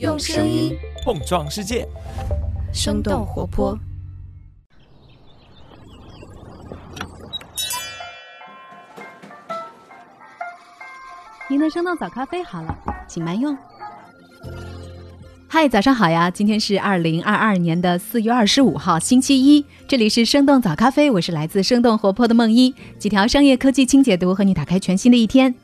用声音碰撞世界，生动活泼。您的生动早咖啡好了，请慢用。嗨，早上好呀！今天是二零二二年的四月二十五号，星期一。这里是生动早咖啡，我是来自生动活泼的梦一。几条商业科技轻解读，和你打开全新的一天。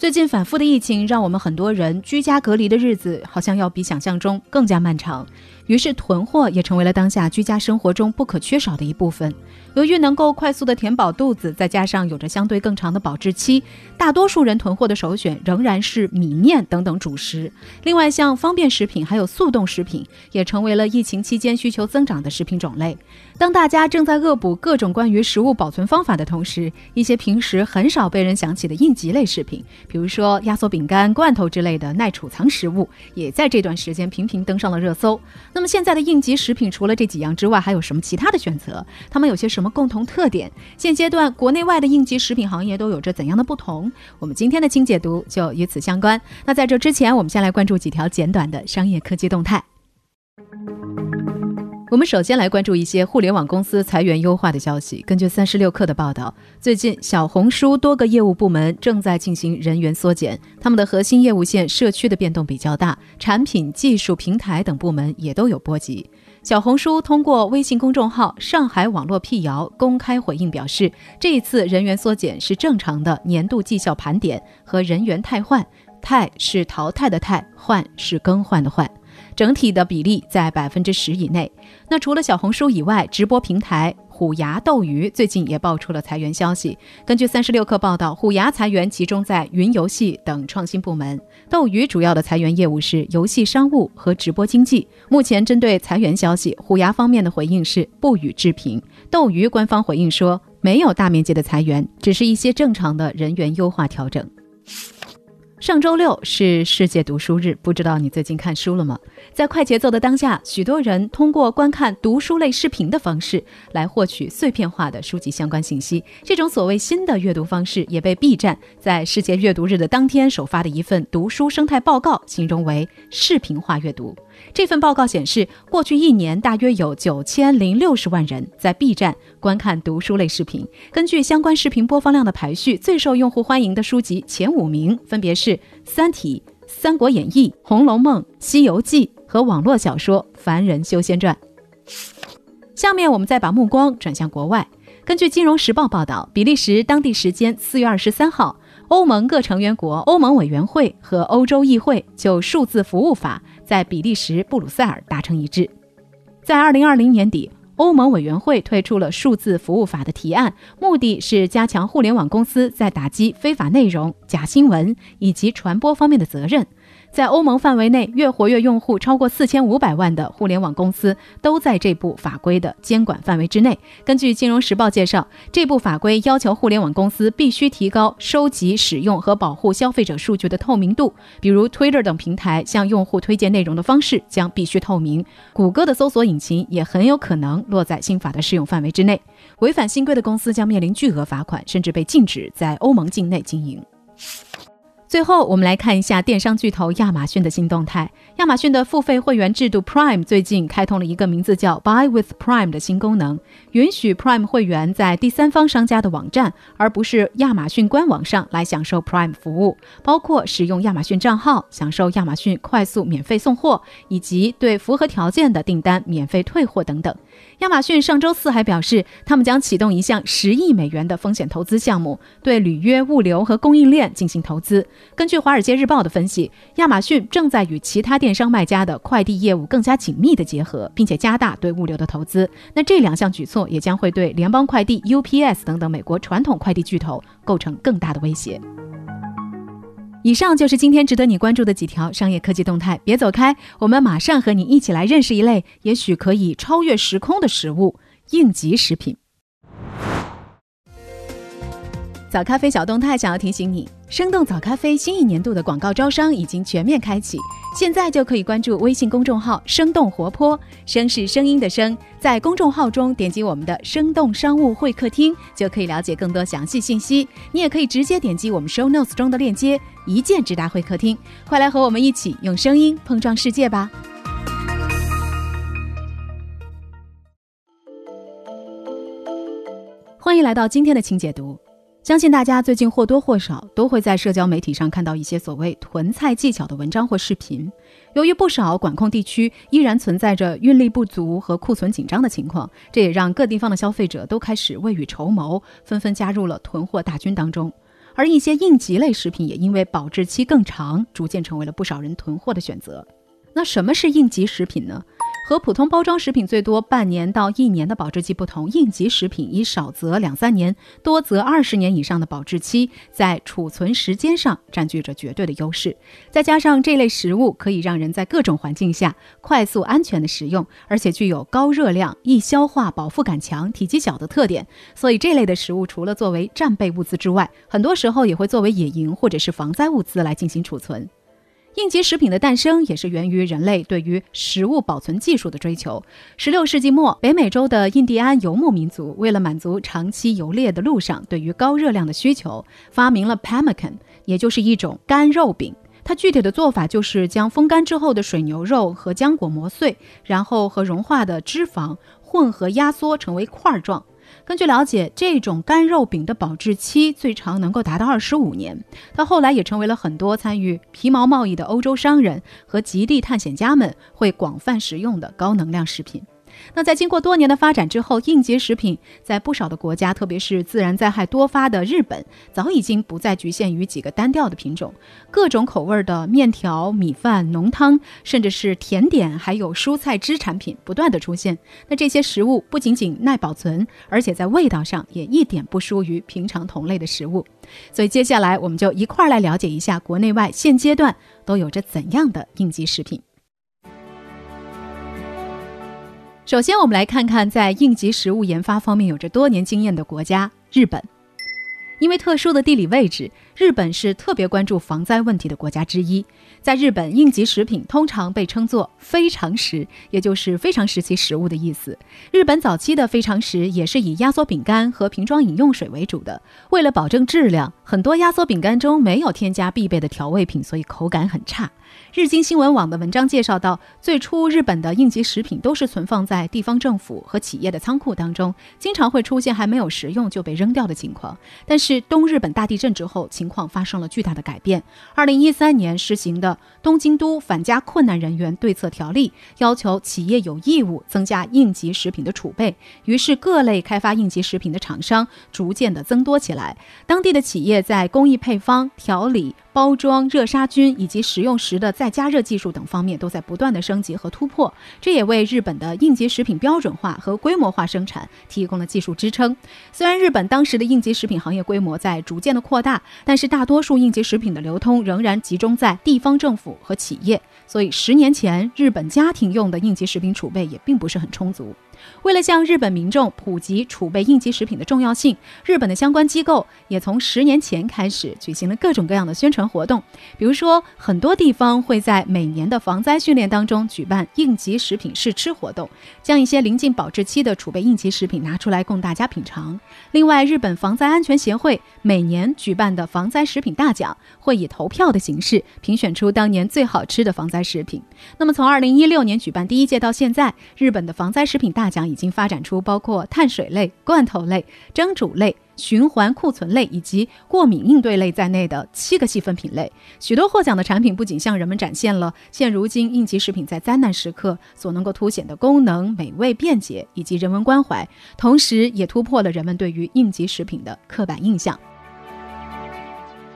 最近反复的疫情，让我们很多人居家隔离的日子，好像要比想象中更加漫长。于是囤货也成为了当下居家生活中不可缺少的一部分。由于能够快速的填饱肚子，再加上有着相对更长的保质期，大多数人囤货的首选仍然是米面等等主食。另外，像方便食品还有速冻食品，也成为了疫情期间需求增长的食品种类。当大家正在恶补各种关于食物保存方法的同时，一些平时很少被人想起的应急类食品，比如说压缩饼干、罐头之类的耐储藏食物，也在这段时间频频登上了热搜。那么现在的应急食品除了这几样之外，还有什么其他的选择？它们有些什么共同特点？现阶段国内外的应急食品行业都有着怎样的不同？我们今天的轻解读就与此相关。那在这之前，我们先来关注几条简短的商业科技动态。我们首先来关注一些互联网公司裁员优化的消息。根据三十六氪的报道，最近小红书多个业务部门正在进行人员缩减，他们的核心业务线社区的变动比较大，产品、技术、平台等部门也都有波及。小红书通过微信公众号“上海网络辟谣”公开回应表示，这一次人员缩减是正常的年度绩效盘点和人员汰换，汰是淘汰的汰，换是更换的换。整体的比例在百分之十以内。那除了小红书以外，直播平台虎牙斗鱼最近也爆出了裁员消息。根据三十六氪报道，虎牙裁员集中在云游戏等创新部门，斗鱼主要的裁员业务是游戏商务和直播经济。目前针对裁员消息，虎牙方面的回应是不予置评。斗鱼官方回应说，没有大面积的裁员，只是一些正常的人员优化调整。上周六是世界读书日，不知道你最近看书了吗？在快节奏的当下，许多人通过观看读书类视频的方式来获取碎片化的书籍相关信息。这种所谓新的阅读方式，也被 B 站在世界阅读日的当天首发的一份读书生态报告形容为视频化阅读。这份报告显示，过去一年大约有九千零六十万人在 B 站观看读书类视频。根据相关视频播放量的排序，最受用户欢迎的书籍前五名分别是《三体》《三国演义》《红楼梦》《西游记》和网络小说《凡人修仙传》。下面我们再把目光转向国外。根据《金融时报》报道，比利时当地时间四月二十三号。欧盟各成员国、欧盟委员会和欧洲议会就数字服务法在比利时布鲁塞尔达成一致。在二零二零年底，欧盟委员会推出了数字服务法的提案，目的是加强互联网公司在打击非法内容、假新闻以及传播方面的责任。在欧盟范围内，月活跃用户超过四千五百万的互联网公司都在这部法规的监管范围之内。根据《金融时报》介绍，这部法规要求互联网公司必须提高收集、使用和保护消费者数据的透明度，比如 Twitter 等平台向用户推荐内容的方式将必须透明。谷歌的搜索引擎也很有可能落在新法的适用范围之内。违反新规的公司将面临巨额罚款，甚至被禁止在欧盟境内经营。最后，我们来看一下电商巨头亚马逊的新动态。亚马逊的付费会员制度 Prime 最近开通了一个名字叫 Buy with Prime 的新功能，允许 Prime 会员在第三方商家的网站，而不是亚马逊官网上来享受 Prime 服务，包括使用亚马逊账号享受亚马逊快速免费送货，以及对符合条件的订单免费退货等等。亚马逊上周四还表示，他们将启动一项十亿美元的风险投资项目，对履约、物流和供应链进行投资。根据《华尔街日报》的分析，亚马逊正在与其他电商卖家的快递业务更加紧密的结合，并且加大对物流的投资。那这两项举措也将会对联邦快递、UPS 等等美国传统快递巨头构成更大的威胁。以上就是今天值得你关注的几条商业科技动态，别走开，我们马上和你一起来认识一类也许可以超越时空的食物——应急食品。早咖啡小动态想要提醒你，生动早咖啡新一年度的广告招商已经全面开启，现在就可以关注微信公众号“生动活泼”，声是声音的声，在公众号中点击我们的“生动商务会客厅”，就可以了解更多详细信息。你也可以直接点击我们 show notes 中的链接，一键直达会客厅。快来和我们一起用声音碰撞世界吧！欢迎来到今天的清解读。相信大家最近或多或少都会在社交媒体上看到一些所谓囤菜技巧的文章或视频。由于不少管控地区依然存在着运力不足和库存紧张的情况，这也让各地方的消费者都开始未雨绸缪，纷纷加入了囤货大军当中。而一些应急类食品也因为保质期更长，逐渐成为了不少人囤货的选择。那什么是应急食品呢？和普通包装食品最多半年到一年的保质期不同，应急食品以少则两三年，多则二十年以上的保质期，在储存时间上占据着绝对的优势。再加上这类食物可以让人在各种环境下快速安全的食用，而且具有高热量、易消化、饱腹感强、体积小的特点，所以这类的食物除了作为战备物资之外，很多时候也会作为野营或者是防灾物资来进行储存。应急食品的诞生也是源于人类对于食物保存技术的追求。十六世纪末，北美洲的印第安游牧民族为了满足长期游猎的路上对于高热量的需求，发明了 pemmican，也就是一种干肉饼。它具体的做法就是将风干之后的水牛肉和浆果磨碎，然后和融化的脂肪混合压缩成为块状。根据了解，这种干肉饼的保质期最长能够达到二十五年。它后来也成为了很多参与皮毛贸易的欧洲商人和极地探险家们会广泛食用的高能量食品。那在经过多年的发展之后，应急食品在不少的国家，特别是自然灾害多发的日本，早已经不再局限于几个单调的品种，各种口味的面条、米饭、浓汤，甚至是甜点，还有蔬菜汁产品不断的出现。那这些食物不仅仅耐保存，而且在味道上也一点不输于平常同类的食物。所以接下来我们就一块儿来了解一下国内外现阶段都有着怎样的应急食品。首先，我们来看看在应急食物研发方面有着多年经验的国家——日本。因为特殊的地理位置，日本是特别关注防灾问题的国家之一。在日本，应急食品通常被称作“非常食”，也就是非常时期食物的意思。日本早期的非常食也是以压缩饼干和瓶装饮用水为主的。为了保证质量，很多压缩饼干中没有添加必备的调味品，所以口感很差。日经新闻网的文章介绍到，最初日本的应急食品都是存放在地方政府和企业的仓库当中，经常会出现还没有食用就被扔掉的情况。但是东日本大地震之后，情况发生了巨大的改变。二零一三年实行的《东京都返家困难人员对策条例》要求企业有义务增加应急食品的储备，于是各类开发应急食品的厂商逐渐的增多起来。当地的企业在工艺配方、调理。包装、热杀菌以及食用时的再加热技术等方面都在不断的升级和突破，这也为日本的应急食品标准化和规模化生产提供了技术支撑。虽然日本当时的应急食品行业规模在逐渐的扩大，但是大多数应急食品的流通仍然集中在地方政府和企业，所以十年前日本家庭用的应急食品储备也并不是很充足。为了向日本民众普及储备应急食品的重要性，日本的相关机构也从十年前开始举行了各种各样的宣传活动。比如说，很多地方会在每年的防灾训练当中举办应急食品试吃活动，将一些临近保质期的储备应急食品拿出来供大家品尝。另外，日本防灾安全协会每年举办的防灾食品大奖会以投票的形式评选出当年最好吃的防灾食品。那么，从二零一六年举办第一届到现在，日本的防灾食品大奖已经发展出包括碳水类、罐头类、蒸煮类、循环库存类以及过敏应对类在内的七个细分品类。许多获奖的产品不仅向人们展现了现如今应急食品在灾难时刻所能够凸显的功能、美味、便捷以及人文关怀，同时也突破了人们对于应急食品的刻板印象。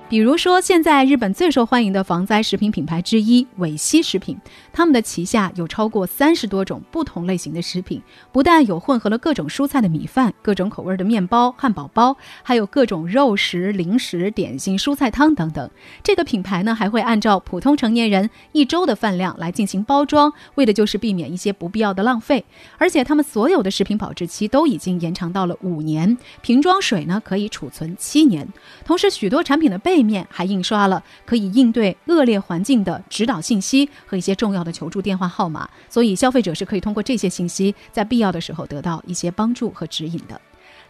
比如说，现在日本最受欢迎的防灾食品品牌之一伟西食品，他们的旗下有超过三十多种不同类型的食品，不但有混合了各种蔬菜的米饭、各种口味的面包、汉堡包，还有各种肉食、零食、点心、蔬菜汤等等。这个品牌呢，还会按照普通成年人一周的饭量来进行包装，为的就是避免一些不必要的浪费。而且，他们所有的食品保质期都已经延长到了五年，瓶装水呢可以储存七年。同时，许多产品的背面还印刷了可以应对恶劣环境的指导信息和一些重要的求助电话号码，所以消费者是可以通过这些信息，在必要的时候得到一些帮助和指引的。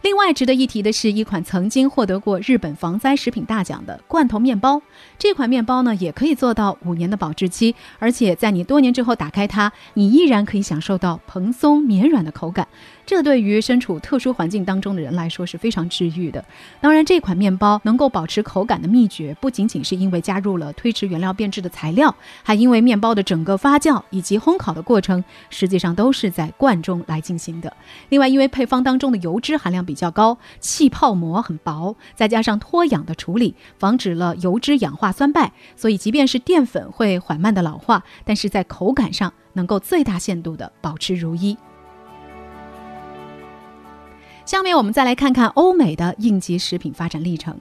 另外值得一提的是，一款曾经获得过日本防灾食品大奖的罐头面包。这款面包呢，也可以做到五年的保质期，而且在你多年之后打开它，你依然可以享受到蓬松绵软的口感。这对于身处特殊环境当中的人来说是非常治愈的。当然，这款面包能够保持口感的秘诀，不仅仅是因为加入了推迟原料变质的材料，还因为面包的整个发酵以及烘烤的过程，实际上都是在罐中来进行的。另外，因为配方当中的油脂含量比较高，气泡膜很薄，再加上脱氧的处理，防止了油脂氧化酸败，所以即便是淀粉会缓慢的老化，但是在口感上能够最大限度的保持如一。下面我们再来看看欧美的应急食品发展历程。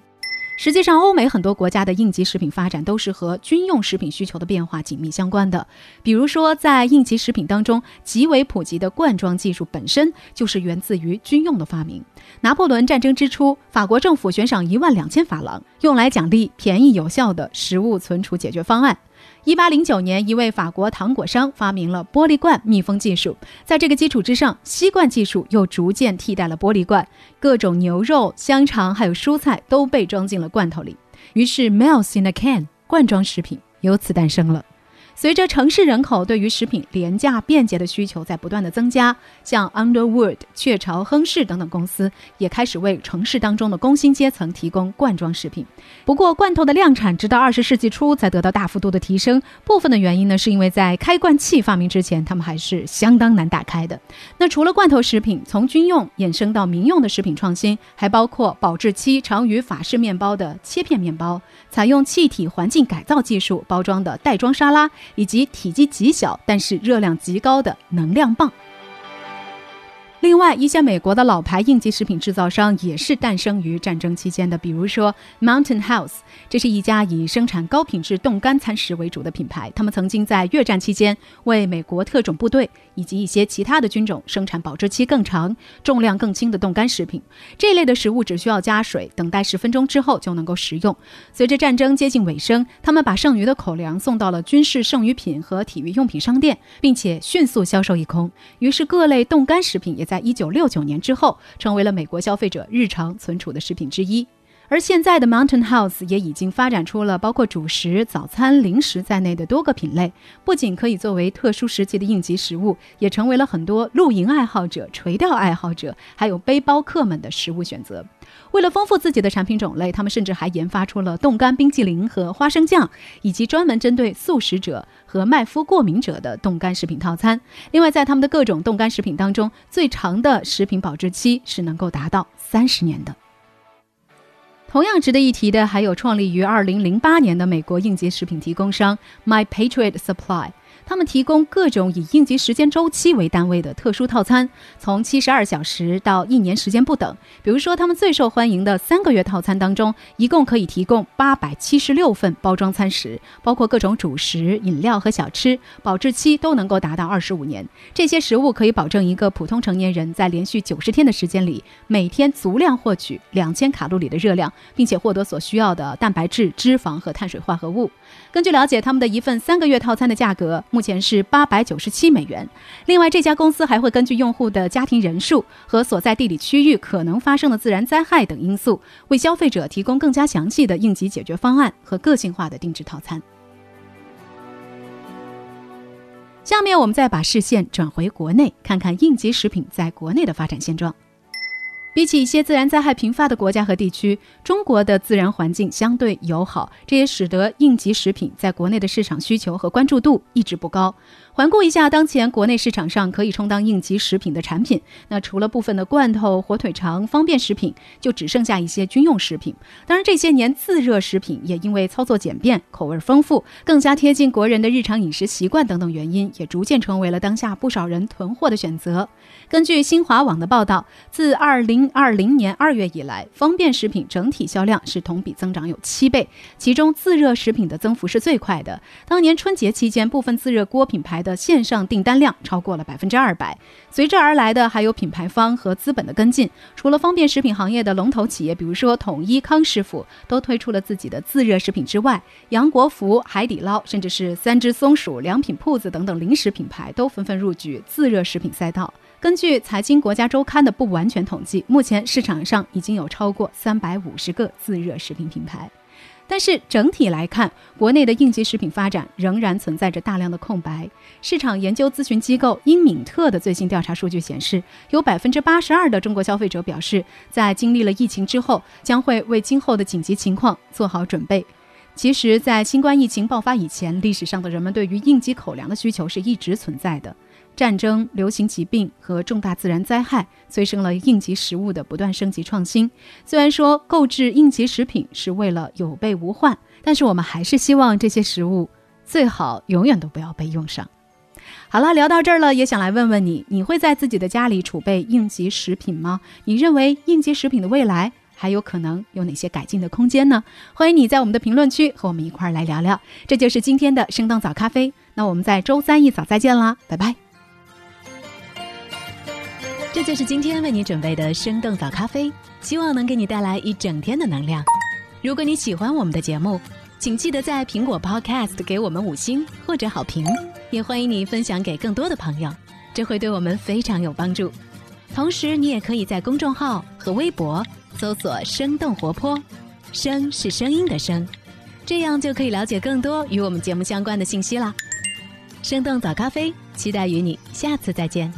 实际上，欧美很多国家的应急食品发展都是和军用食品需求的变化紧密相关的。比如说，在应急食品当中，极为普及的罐装技术本身就是源自于军用的发明。拿破仑战争之初，法国政府悬赏一万两千法郎，用来奖励便宜有效的食物存储解决方案。一八零九年，一位法国糖果商发明了玻璃罐密封技术。在这个基础之上，吸罐技术又逐渐替代了玻璃罐，各种牛肉、香肠还有蔬菜都被装进了罐头里。于是 Mells in a can 罐装食品由此诞生了。随着城市人口对于食品廉价便捷的需求在不断的增加，像 Underwood、雀巢、亨氏等等公司也开始为城市当中的工薪阶层提供罐装食品。不过，罐头的量产直到二十世纪初才得到大幅度的提升。部分的原因呢，是因为在开罐器发明之前，他们还是相当难打开的。那除了罐头食品，从军用衍生到民用的食品创新，还包括保质期长于法式面包的切片面包，采用气体环境改造技术包装的袋装沙拉。以及体积极小但是热量极高的能量棒。另外，一些美国的老牌应急食品制造商也是诞生于战争期间的，比如说 Mountain House，这是一家以生产高品质冻干餐食为主的品牌。他们曾经在越战期间为美国特种部队以及一些其他的军种生产保质期更长、重量更轻的冻干食品。这类的食物只需要加水，等待十分钟之后就能够食用。随着战争接近尾声，他们把剩余的口粮送到了军事剩余品和体育用品商店，并且迅速销售一空。于是，各类冻干食品也在。在一九六九年之后，成为了美国消费者日常存储的食品之一。而现在的 Mountain House 也已经发展出了包括主食、早餐、零食在内的多个品类，不仅可以作为特殊时期的应急食物，也成为了很多露营爱好者、垂钓爱好者，还有背包客们的食物选择。为了丰富自己的产品种类，他们甚至还研发出了冻干冰淇淋和花生酱，以及专门针对素食者和麦麸过敏者的冻干食品套餐。另外，在他们的各种冻干食品当中，最长的食品保质期是能够达到三十年的。同样值得一提的，还有创立于二零零八年的美国应急食品提供商 My Patriot Supply。他们提供各种以应急时间周期为单位的特殊套餐，从七十二小时到一年时间不等。比如说，他们最受欢迎的三个月套餐当中，一共可以提供八百七十六份包装餐食，包括各种主食、饮料和小吃，保质期都能够达到二十五年。这些食物可以保证一个普通成年人在连续九十天的时间里，每天足量获取两千卡路里的热量，并且获得所需要的蛋白质、脂肪和碳水化合物。根据了解，他们的一份三个月套餐的价格。目前是八百九十七美元。另外，这家公司还会根据用户的家庭人数和所在地理区域可能发生的自然灾害等因素，为消费者提供更加详细的应急解决方案和个性化的定制套餐。下面，我们再把视线转回国内，看看应急食品在国内的发展现状。比起一些自然灾害频发的国家和地区，中国的自然环境相对友好，这也使得应急食品在国内的市场需求和关注度一直不高。环顾一下当前国内市场上可以充当应急食品的产品，那除了部分的罐头、火腿肠、方便食品，就只剩下一些军用食品。当然，这些年自热食品也因为操作简便、口味丰富、更加贴近国人的日常饮食习惯等等原因，也逐渐成为了当下不少人囤货的选择。根据新华网的报道，自二零零二零年二月以来，方便食品整体销量是同比增长有七倍，其中自热食品的增幅是最快的。当年春节期间，部分自热锅品牌的线上订单量超过了百分之二百，随之而来的还有品牌方和资本的跟进。除了方便食品行业的龙头企业，比如说统一、康师傅，都推出了自己的自热食品之外，杨国福、海底捞，甚至是三只松鼠、良品铺子等等零食品牌，都纷纷入局自热食品赛道。根据财经国家周刊的不完全统计，目前市场上已经有超过三百五十个自热食品品牌。但是整体来看，国内的应急食品发展仍然存在着大量的空白。市场研究咨询机构英敏特的最新调查数据显示，有百分之八十二的中国消费者表示，在经历了疫情之后，将会为今后的紧急情况做好准备。其实，在新冠疫情爆发以前，历史上的人们对于应急口粮的需求是一直存在的。战争、流行疾病和重大自然灾害催生了应急食物的不断升级创新。虽然说购置应急食品是为了有备无患，但是我们还是希望这些食物最好永远都不要被用上。好了，聊到这儿了，也想来问问你：你会在自己的家里储备应急食品吗？你认为应急食品的未来还有可能有哪些改进的空间呢？欢迎你在我们的评论区和我们一块儿来聊聊。这就是今天的生动早咖啡，那我们在周三一早再见啦，拜拜。这就是今天为你准备的生动早咖啡，希望能给你带来一整天的能量。如果你喜欢我们的节目，请记得在苹果 Podcast 给我们五星或者好评，也欢迎你分享给更多的朋友，这会对我们非常有帮助。同时，你也可以在公众号和微博搜索“生动活泼”，声是声音的声，这样就可以了解更多与我们节目相关的信息啦。生动早咖啡，期待与你下次再见。